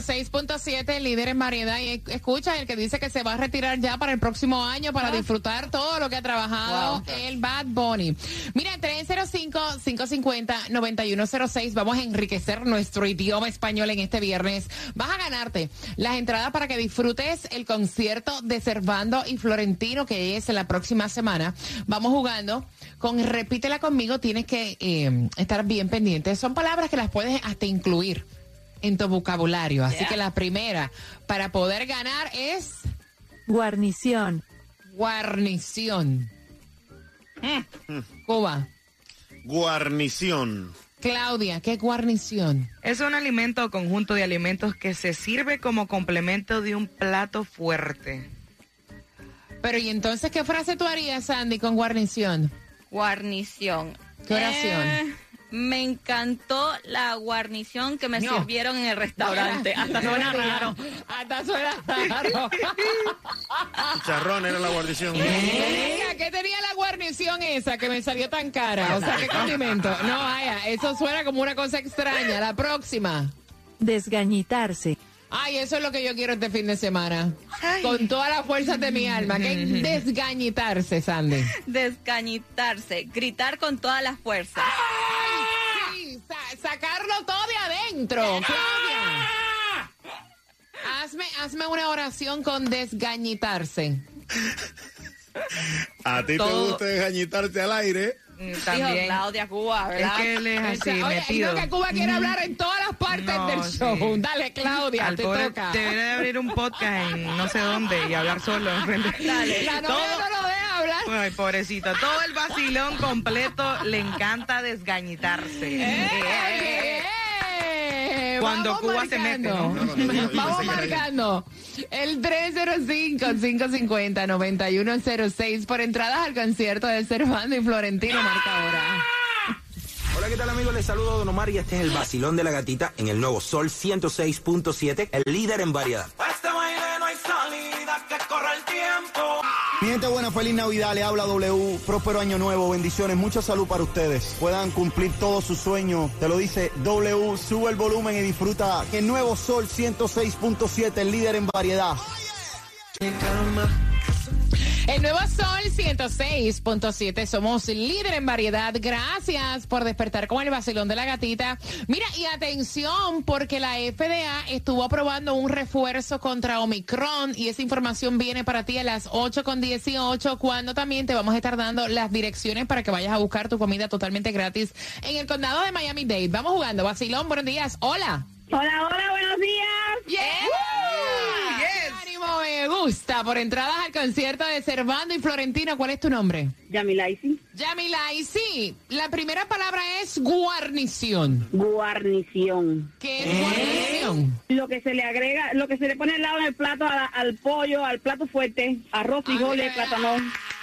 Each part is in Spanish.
106.7, líder en variedad. Y escucha el que dice que se va a retirar ya para el próximo año para disfrutar todo lo que ha trabajado el Bad Bunny. Mira, 305-550-9106. Vamos a enriquecer nuestro idioma español en este viernes. Vas a ganarte las entradas para que disfrutes el concierto de Cervando y Florentino, que es la próxima semana. Vamos jugando con Repítela conmigo. Tienes que eh, estar bien pendiente. Son palabras que las puedes hasta incluir en tu vocabulario. Así que la primera para poder ganar es Guarnición. guarnición. Cuba. Guarnición. Claudia, ¿qué es guarnición? Es un alimento o conjunto de alimentos que se sirve como complemento de un plato fuerte. Pero ¿y entonces qué frase tú harías, Sandy, con guarnición? Guarnición. ¿Qué oración? Eh, me encantó la guarnición que me No. sirvieron en el restaurante. Hasta suena raro. Hasta suena raro. Chicharrón era la guarnición. Venga, ¿Qué tenía la guarnición esa que me salió tan cara? O sea, ¿qué condimento? No, vaya, eso suena como una cosa extraña. La próxima. Desgañitarse. Ay, eso es lo que yo quiero este fin de semana. Con todas las fuerzas de mi alma. Que es desgañitarse, Sandy. Descañitarse. Gritar con todas las fuerzas. Sa- sacarlo todo de adentro. Claudia. Hazme, hazme una oración con desgañitarse. A ti te Todo. gusta desgañitarte al aire. Mm, Dijo También. Claudia Cuba, Es ¿verdad? que él es así, Oye, metido. creo que Cuba quiere hablar en todas las partes No, del sí. show. Dale, Claudia, Al te pobre toca. debería de abrir un podcast en no sé dónde y hablar solo. enfrente. La novia Todo-. Ay, pobrecito. Todo el vacilón completo le encanta desgañitarse. ¡Eh! Cuando Vamos Cuba se mete, ¿no? marcando. No, no, Vamos marcando. El 305-550-9106 por entradas al concierto de Cervando y Florentino marca ahora. Hola, ¿qué tal amigos? Les saludo Don Omar y este es el vacilón de la gatita en el nuevo Sol 106.7, el líder en variedad. Este baile no hay salida, que corre el tiempo. Mi buena, feliz Navidad, le habla W, próspero año nuevo, bendiciones, mucha salud para ustedes, puedan cumplir todos sus sueños, te lo dice W, sube el volumen y disfruta el nuevo Sol 106.7, el líder en variedad. El nuevo Sol 106.7. Somos líder en variedad. Gracias por despertar con el vacilón de la gatita. Mira, y atención, porque la FDA estuvo aprobando un refuerzo contra Omicron y esa información viene para ti a las 8.18, cuando también te vamos a estar dando las direcciones para que vayas a buscar tu comida totalmente gratis en el condado de Miami-Dade. Vamos jugando. Vacilón, buenos días. Hola. Hola, hola, buenos días. Yeah. Me gusta por entradas al concierto de Cervando y Florentino. ¿Cuál es tu nombre? Yamilaisi. Yamila, y sí, la primera palabra es guarnición. Guarnición. ¿Qué es guarnición? Lo que se le agrega, lo que se le pone al lado del plato a- al pollo, al plato fuerte, arroz, frijoles, Ah, plátano.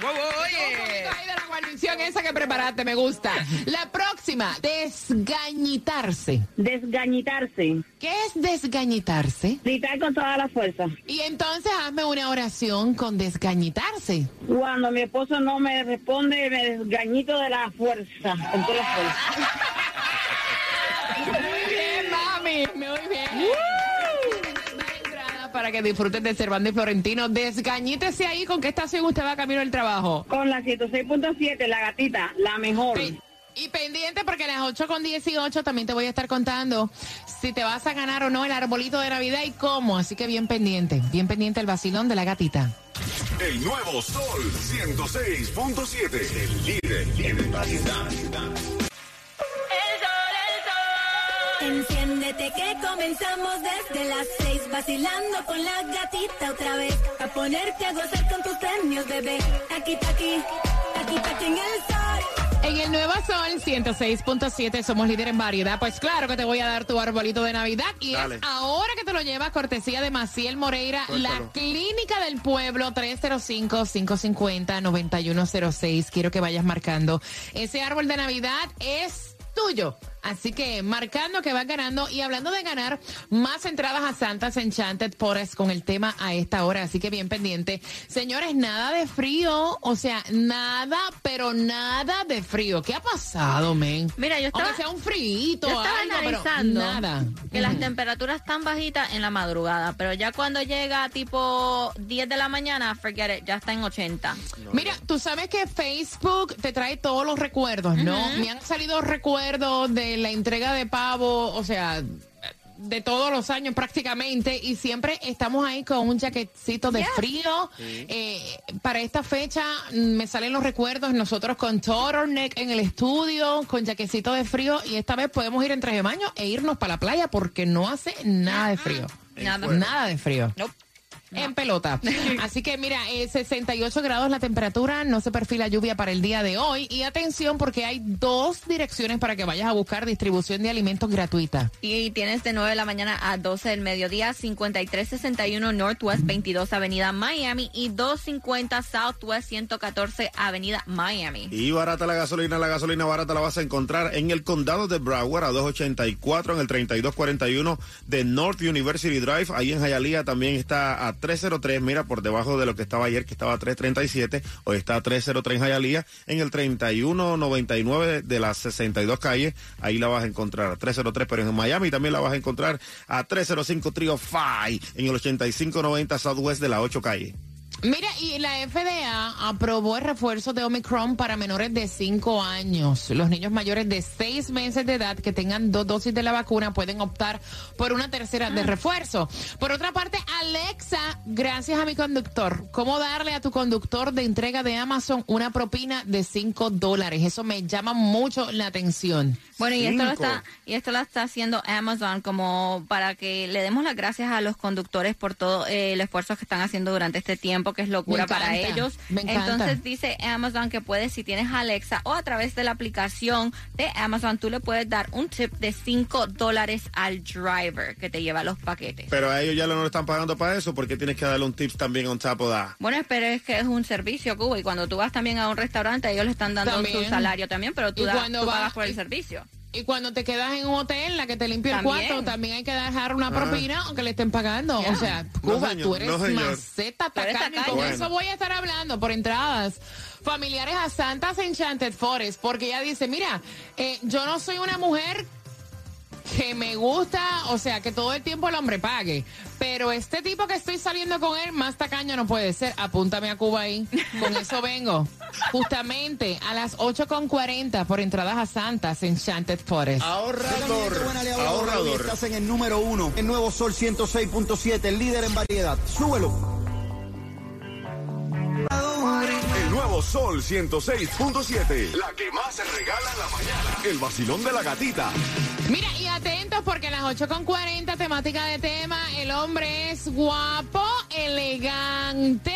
Wow, oye. poquito ahí de la guarnición esa que preparaste, me gusta. La próxima, desgañitarse. Desgañitarse. ¿Qué es desgañitarse? Gritar con toda la fuerza. Y entonces hazme una oración con desgañitarse. Cuando mi esposo no me responde, me desgañito de la fuerza. Con toda la fuerza. Muy bien, mami, muy bien. Para que disfruten de Cervando y Florentino. Desgañítese ahí con qué estación usted va camino al trabajo. Con la 106.7, la gatita, la mejor. Pe- Y pendiente porque a las 8 con 18 también te voy a estar contando si te vas a ganar o no el arbolito de Navidad y cómo. Así que bien pendiente, bien pendiente el vacilón de la gatita. El nuevo Sol 106.7. El líder en variedad. Enciéndete que comenzamos desde las seis, vacilando con la gatita otra vez. A ponerte a gozar con tus premios, bebé. Aquí, aquí, aquí, aquí en el sol. En el Nuevo Sol 106.7 somos líder en variedad. Pues claro que te voy a dar tu arbolito de Navidad. Y Dale. es ahora que te lo llevas cortesía de Maciel Moreira, la clínica del pueblo 305-550-9106. Quiero que vayas marcando. Ese árbol de Navidad es tuyo. Así que marcando que vas ganando y hablando de ganar más entradas a Santas Enchanted Forest con el tema a esta hora. Así que bien pendiente. Señores, nada de frío. O sea, nada, pero nada de frío. ¿Qué ha pasado, men? Mira, yo estaba, Aunque sea un frío, yo estaba algo, pero analizando nada. que las Ujú. temperaturas están bajitas en la madrugada, pero ya cuando llega tipo 10 de la mañana, forget it, ya está en 80. Mira, tú sabes que Facebook te trae todos los recuerdos, ¿no? Me han salido recuerdos de la entrega de pavo, o sea, de todos los años prácticamente, y siempre estamos ahí con un jaquecito de frío. Eh, para esta fecha mm, me salen los recuerdos, nosotros con turtleneck en el estudio, con jaquecito de frío, y esta vez podemos ir en traje de baño e irnos para la playa porque no hace nada de frío. Nada. Nada de frío. Nope. En pelota. Así que mira, eh, 68 grados la temperatura, no se perfila lluvia para el día de hoy. Y atención porque hay dos direcciones para que vayas a buscar distribución de alimentos gratuita. Y tienes de 9 de la mañana a 12 del mediodía, 5361 Northwest 22 Avenida Miami y 250 Southwest 114 Avenida Miami. Y barata la gasolina, la gasolina barata la vas a encontrar en el condado de Broward a 284 en el 3241 de North University Drive. Ahí en Hialeah también está a 303, mira, por debajo de lo que estaba ayer, que estaba a 337, hoy está a 303 en Hialeah. En el 3199 de las 62 calles, ahí la vas a encontrar a 303, pero en Miami también la vas a encontrar a 305 Trio Five en el 8590 Southwest de la 8 calle. Mira, y la FDA aprobó el refuerzo de Omicron para menores de 5 años. Los niños mayores de 6 meses de edad que tengan dos dosis de la vacuna pueden optar por una tercera de refuerzo. Por otra parte, Alexa, gracias a mi conductor, ¿cómo darle a tu conductor de entrega de Amazon una propina de 5 dólares? Eso me llama mucho la atención. Bueno, y esto, lo está, y esto lo está haciendo Amazon como para que le demos las gracias a los conductores por todo eh, el esfuerzo que están haciendo durante este tiempo, que es locura para ellos. Entonces dice Amazon que puedes, si tienes Alexa o a través de la aplicación de Amazon, tú le puedes dar un tip de 5 dólares al driver que te lleva los paquetes. Pero a ellos ya no le están pagando para eso, porque tienes que darle un tips también on top of that. Bueno, pero es que es un servicio, Cuba, y cuando tú vas también a un restaurante, ellos le están dando También. su salario también, pero tú, Y da- cuando tú vas- pagas por el servicio. Y cuando te quedas en un hotel, la que te limpia el cuarto, también hay que dejar una propina aunque le estén pagando. O sea, No, Cuba, señor, tú eres no, maceta tacaño. con Bueno. eso voy a estar hablando por entradas familiares a Santas Enchanted Forest, porque ella dice, mira, eh, yo no soy una mujer que me gusta, o sea, que todo el tiempo el hombre pague. Pero este tipo que estoy saliendo con él, más tacaño no puede ser. Apúntame a Cuba ahí. Con eso vengo. Justamente a las 8.40 por entradas a Santas Enchanted Forest. Ahorrador. Ahorrador. Estás en el número uno, el nuevo Sol 106.7, el líder en variedad. Súbelo. Sol 106.7. La que más se regala en la mañana. El vacilón de la gatita. Mira, y atentos porque a las 8.40, temática de tema, el hombre es guapo, elegante,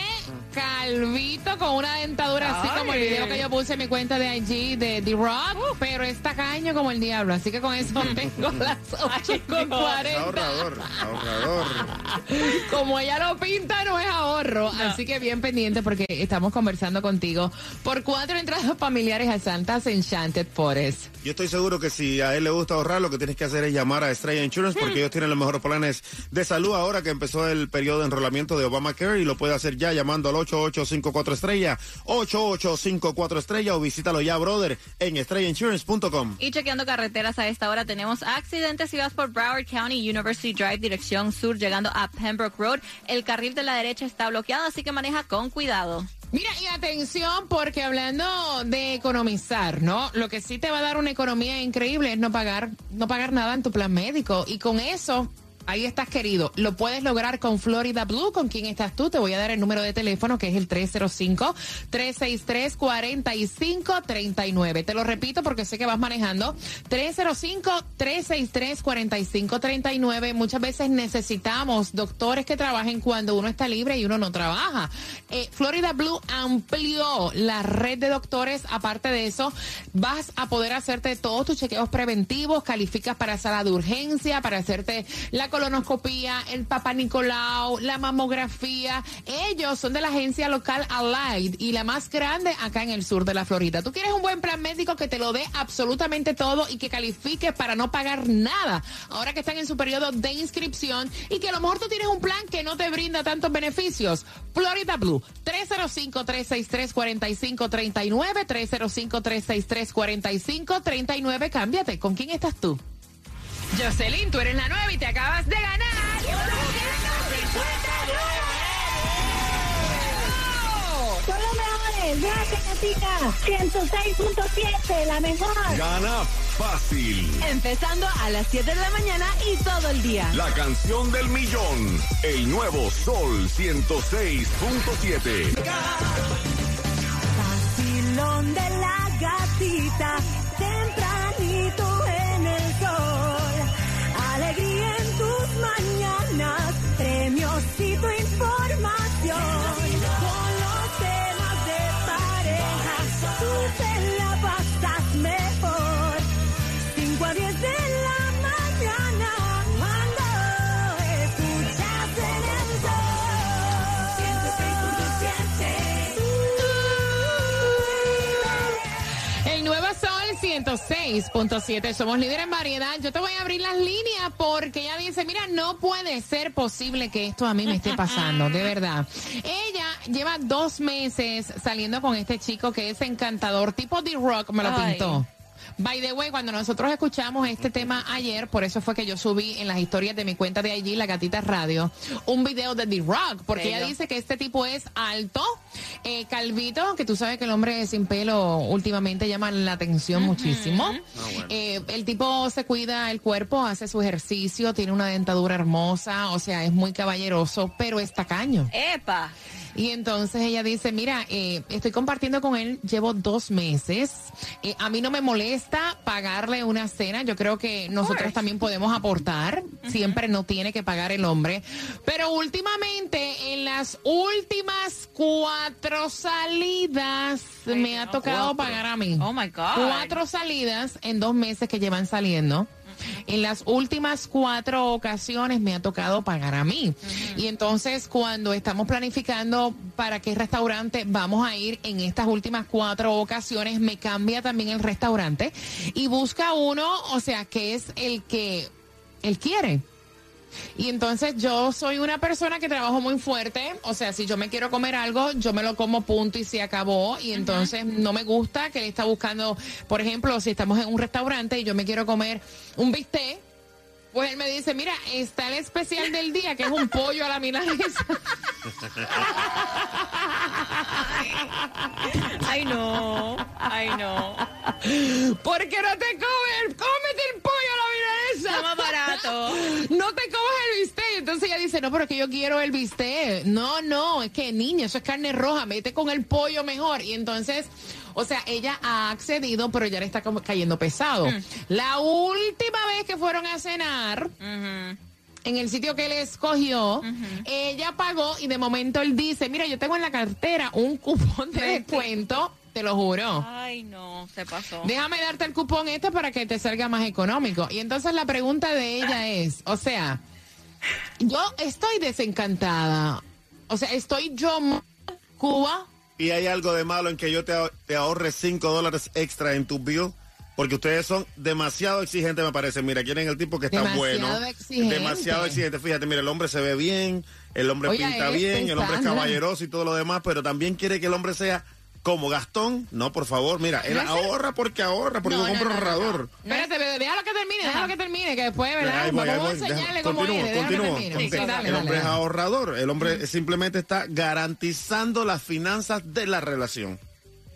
calvito, con una dentadura así Ay. como el video que yo puse en mi cuenta de IG de The Rock, pero es tacaño como el diablo. Así que con eso tengo las 8.40. Ahorrador. Ahorrador. Como ella lo pinta, no es ahorro. Así que bien pendiente porque estamos conversando contigo por cuatro entradas familiares a Santas Enchanted Forest. Yo estoy seguro que si a él le gusta ahorrar, lo que tienes que hacer es llamar a Estrella Insurance porque ellos tienen los mejores planes de salud ahora que empezó el periodo de enrolamiento de Obamacare y lo puede hacer ya llamando al 8854 Estrella, 8854 Estrella o visítalo ya, brother, en estrellainsurance.com. Y chequeando carreteras a esta hora tenemos accidentes si vas por Broward County University Drive dirección sur llegando a Pembroke Road. El carril de la derecha está bloqueado, así que maneja con cuidado. Mira, y atención, porque hablando de economizar, ¿no? Lo que sí te va a dar una economía increíble es no pagar, no pagar nada en tu plan médico. Y con eso Ahí estás, querido. Lo puedes lograr con Florida Blue. ¿Con quién estás tú? Te voy a dar el número de teléfono que es el 305-363-4539. Te lo repito porque sé que vas manejando. 305-363-4539. Muchas veces necesitamos doctores que trabajen cuando uno está libre y uno no trabaja. Eh, Florida Blue amplió la red de doctores. Aparte de eso, vas a poder hacerte todos tus chequeos preventivos. Calificas para sala de urgencia, para hacerte la colonoscopía, el papá Nicolau, la mamografía. Ellos son de la agencia local Allied y la más grande acá en el sur de la Florida. Tú quieres un buen plan médico que te lo dé absolutamente todo y que califique para no pagar nada. Ahora que están en su periodo de inscripción y que a lo mejor tú tienes un plan que no te brinda tantos beneficios. Florida Blue, 305-363-4539, 305-363-4539. Cámbiate. ¿Con quién estás tú? Jocelyn, tú eres la nueva y te acabas de ganar. Son los mejores. Gracias, Catica. 106.7, la mejor. Gana fácil. Empezando a las 7 de la mañana y todo el día. La canción del millón. El nuevo Sol 106.7. 106.7. Somos líder en variedad. Yo te voy a abrir las líneas porque ella dice, mira, no puede ser posible que esto a mí me esté pasando, de verdad. Ella lleva dos meses saliendo con este chico que es encantador, tipo D-Rock, me lo Ay. pintó. By the way, cuando nosotros escuchamos este tema ayer, por eso fue que yo subí en las historias de mi cuenta de allí, La Gatita Radio, un video de The-Rock, porque ella dice que este tipo es alto, eh, calvito, que tú sabes que el hombre sin pelo últimamente llama la atención muchísimo. Eh, el tipo se cuida el cuerpo, hace su ejercicio, tiene una dentadura hermosa, o sea, es muy caballeroso, pero es tacaño. ¡Epa! Y entonces ella dice, mira, eh, estoy compartiendo con él, llevo dos meses. Eh, a mí no me molesta pagarle una cena. Yo creo que nosotros también podemos aportar. Siempre no tiene que pagar el hombre. Pero últimamente, en las últimas cuatro salidas, me ha tocado pagar a mí. Oh my God. Cuatro salidas en dos meses que llevan saliendo. En las últimas cuatro ocasiones me ha tocado pagar a mí. Y entonces cuando estamos planificando para qué restaurante vamos a ir en estas últimas cuatro ocasiones, me cambia también el restaurante y busca uno, o sea, que es el que él quiere. Y entonces yo soy una persona que trabajo muy fuerte, o sea, si yo me quiero comer algo, yo me lo como punto y se acabó. Y entonces no me gusta que él está buscando, por ejemplo, si estamos en un restaurante y yo me quiero comer un bistec, pues él me dice, mira, está el especial del día, que es un pollo a la milanesa. Ay, no. Ay, no. ¿Por qué no te comes? Cómete el pollo a la milanesa. Está No te comes el bistec. Entonces ella dice, no, pero es que yo quiero el bistec. No, no, es que niña, eso es carne roja, mete con el pollo mejor. Y entonces, o sea, ella ha accedido, pero ya le está como cayendo pesado. La última vez que fueron a cenar, en el sitio que él escogió, ella pagó y de momento él dice, mira, yo tengo en la cartera un cupón de descuento, te lo juro. Ay, no, se pasó. Déjame darte el cupón este para que te salga más económico. Y entonces la pregunta de ella es, o sea, yo estoy desencantada. O sea, estoy yo Cuba. Y hay algo de malo en que yo te, ahor- te ahorre 5 dólares extra en tu bill. Porque ustedes son demasiado exigentes, me parece. Mira, quieren el tipo que está Demasiado bueno. exigente. Demasiado exigente. Fíjate, mira, el hombre se ve bien, el hombre Oye, pinta este, bien, el hombre es caballeroso y todo lo demás, pero también quiere que el hombre sea como Gastón. No, por favor, mira, él No es el- ahorra porque ahorra, porque No, compra no, no, no, ahorrador. Espérate, déjalo que termine, déjalo que termine, que después, ¿verdad? Ahí voy, ahí Vamos a enseñarle cómo continúo, viene, déjalo que continúo. termine. Entonces, Sí, dale, el dale, hombre es ahorrador, el hombre simplemente está garantizando las finanzas de la relación.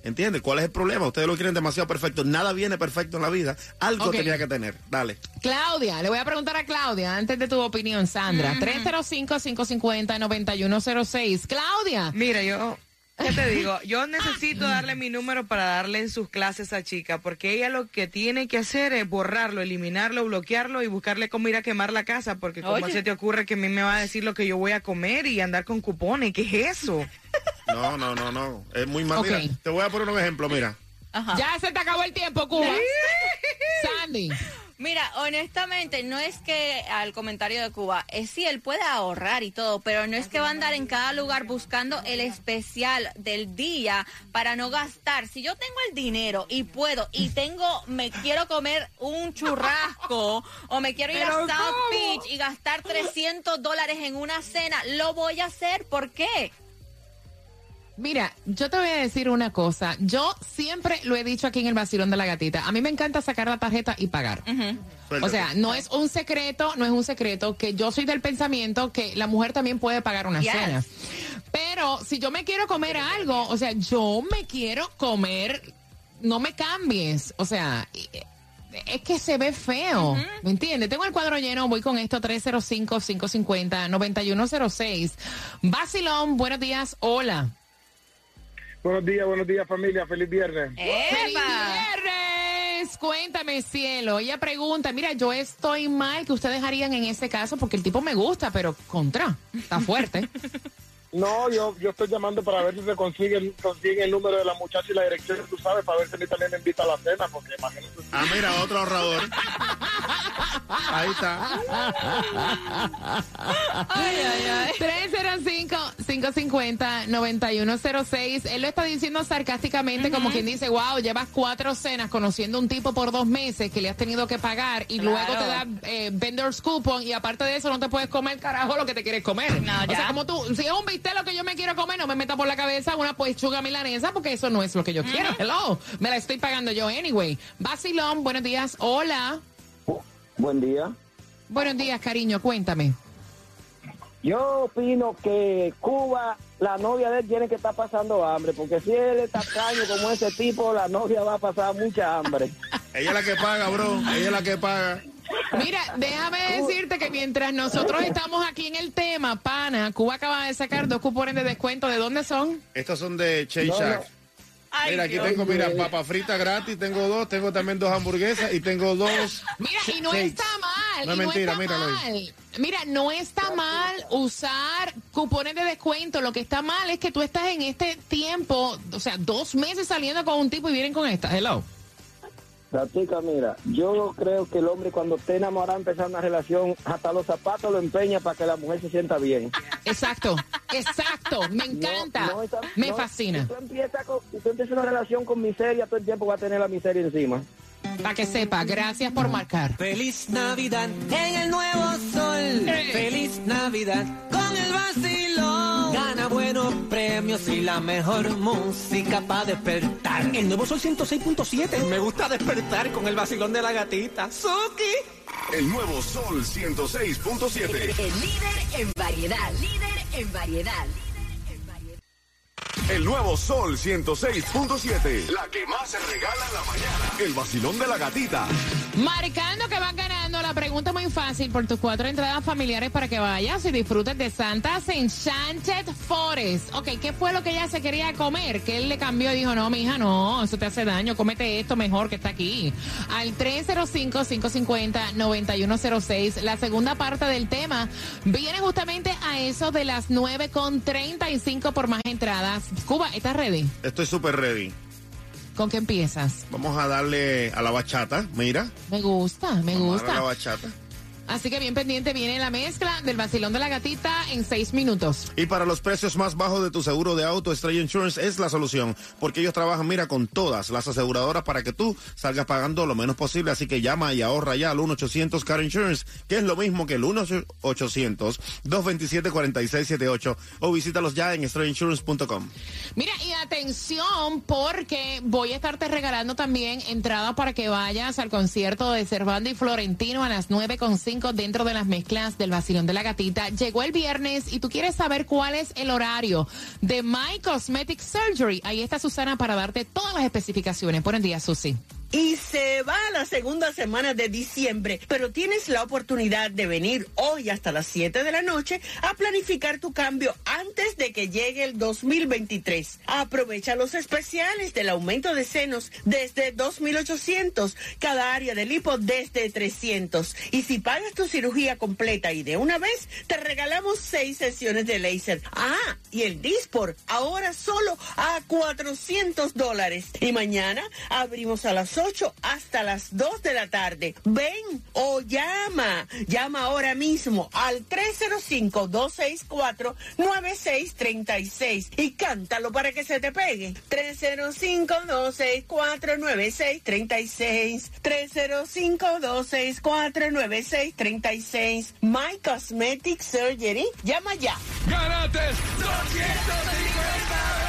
¿Entiendes? ¿Cuál es el problema? Ustedes lo quieren demasiado perfecto. Nada viene perfecto en la vida. Algo tenía que tener. Dale. Claudia, le voy a preguntar a Claudia antes de tu opinión, Sandra. 305-550-9106. Claudia. Mira, yo, ¿qué te digo? Yo necesito darle mi número para darle en sus clases a chica, porque ella lo que tiene que hacer es borrarlo, eliminarlo, bloquearlo y buscarle cómo ir a quemar la casa, porque como Oye. se te ocurre que a mí me va a decir lo que yo voy a comer y andar con cupones, ¿qué es eso? No, no, no, no. Es muy mal. Mira, te voy a poner un ejemplo, mira. Ya se te acabó el tiempo, Cuba. Sandy. Mira, honestamente, no es que al comentario de Cuba, es sí, él puede ahorrar y todo, pero no es que va a andar en cada lugar buscando el especial del día para no gastar. Si yo tengo el dinero y puedo, y tengo, me quiero comer un churrasco, o me quiero ir a South. Beach y gastar 300 dólares en una cena, lo voy a hacer. ¿Por qué? Mira, yo te voy a decir una cosa. Yo siempre lo he dicho aquí en el vacilón de la gatita. A mí me encanta sacar la tarjeta y pagar. O sea, no es un secreto, no es un secreto que yo soy del pensamiento que la mujer también puede pagar una Yes. cena. Pero si yo me quiero comer algo, o sea, yo me quiero comer, no me cambies. O sea, eh, es que se ve feo, ¿me entiendes? Tengo el cuadro lleno, voy con esto 305-550-9106. Vacilón, buenos días, hola. Buenos días, buenos días familia, feliz viernes. ¡Feliz viernes! Cuéntame, cielo. Ella pregunta, mira, yo estoy mal, ¿qué ustedes harían en ese caso? Porque el tipo me gusta, pero contra, está fuerte. No, yo, yo estoy llamando para ver si se consigue, el- consigue el número de la muchacha y la dirección, tú sabes, para ver si a mí también me invita a la cena, porque imagínate. Ah, mira, otro ahorrador. Ahí está. 305-550-9106. Él lo está diciendo sarcásticamente, como quien dice, wow, llevas cuatro cenas conociendo a un tipo por dos meses que le has tenido que pagar y Claro. luego te da eh, vendor's coupon y aparte de eso no te puedes comer carajo lo que te quieres comer. No, o sea, como tú, si es un bistec lo que yo me quiero comer, no me meta por la cabeza una pechuga milanesa porque eso no es lo que yo quiero. Hello, me la estoy pagando yo anyway. Vacilón, buenos días, hola. Buen día. Buenos días, cariño, cuéntame. Yo opino que Cuba, la novia de él tiene que estar pasando hambre, porque si él es tacaño como ese tipo, la novia va a pasar mucha hambre. Ella es la que paga, bro. Ella es la que paga. Mira, déjame decirte que mientras nosotros estamos aquí en el tema, pana, Cuba acaba de sacar dos cupones de descuento. ¿De dónde son? Estos son de Shake No, Shack. Ay, Mira, aquí Dios. tengo, mira, papa frita gratis, tengo dos, tengo también dos hamburguesas y tengo dos. Mira, y no está mal. No es y mentira, no está míralo ahí. mal. Mira, no está mal usar cupones de descuento. Lo que está mal es que tú estás en este tiempo, o sea, dos meses saliendo con un tipo y vienen con esta. Hello. Gatica, mira, yo creo que el hombre cuando esté enamorado empezar una relación, hasta los zapatos lo empeña para que la mujer se sienta bien. Exacto, exacto. Me encanta. No, no, esa- Me no, fascina. Si tú, empiezas con- si tú empiezas una relación con miseria, todo el tiempo va a tener la miseria encima. Para que sepa, gracias por marcar. Feliz Navidad en el nuevo sol. Feliz Navidad con el vacilón. Gana buenos premios y la mejor música para despertar. El nuevo sol 106.7. Me gusta despertar con el vacilón de la gatita. Suki. El nuevo Sol 106.7. El líder en variedad. Líder en variedad. El nuevo Sol 106.7. La que más se regala en la mañana. El vacilón de la gatita. Marcando que van ganando, la pregunta muy fácil por tus cuatro entradas familiares para que vayas y disfrutes de Santa's Enchanted Forest. Ok, ¿qué fue lo que ella se quería comer? Que él le cambió y dijo, no, mi hija, no, eso te hace daño, cómete esto mejor que está aquí. Al 305-550-9106, la segunda parte del tema viene justamente a eso de las 9 con 35 por más entradas. Cuba, ¿estás ready? Estoy súper ready. ¿Con qué empiezas? Vamos a darle a la bachata, mira. Me gusta, me Vamos a la gusta. bachata. Así que bien pendiente viene la mezcla del vacilón de la gatita en seis minutos. Y para los precios más bajos de tu seguro de auto, Estrella Insurance es la solución, porque ellos trabajan, mira, con todas las aseguradoras para que tú salgas pagando lo menos posible. Así que llama y ahorra ya al 1-800 Car Insurance, que es lo mismo que el 1-800-227-4678, o visítalos ya en estrellainsurance.com. Mira, y atención, porque voy a estarte regalando también entrada para que vayas al concierto de Cervando y Florentino a las 9.5 5 dentro de las mezclas del vacilón de la gatita. Llegó el viernes y tú quieres saber cuál es el horario de My Cosmetic Surgery. Ahí está Susana para darte todas las especificaciones. Buen día, Susi. Y se va a la segunda semana de diciembre, pero tienes la oportunidad de venir hoy hasta las 7 de la noche a planificar tu cambio antes de que llegue el 2023. Aprovecha los especiales del aumento de senos desde 2.800, cada área del hipo desde 300. Y si pagas tu cirugía completa y de una vez, te regalamos seis sesiones de láser. Ah, y el Dispor ahora solo a 400 dólares. Y mañana abrimos a las 8 hasta las 2 de la tarde. Ven o llama. Llama ahora mismo al 305-264-9636 y cántalo para que se te pegue. 305-264-9636. 305-264-9636. My Cosmetic Surgery. Llama ya. ¡Gánate 250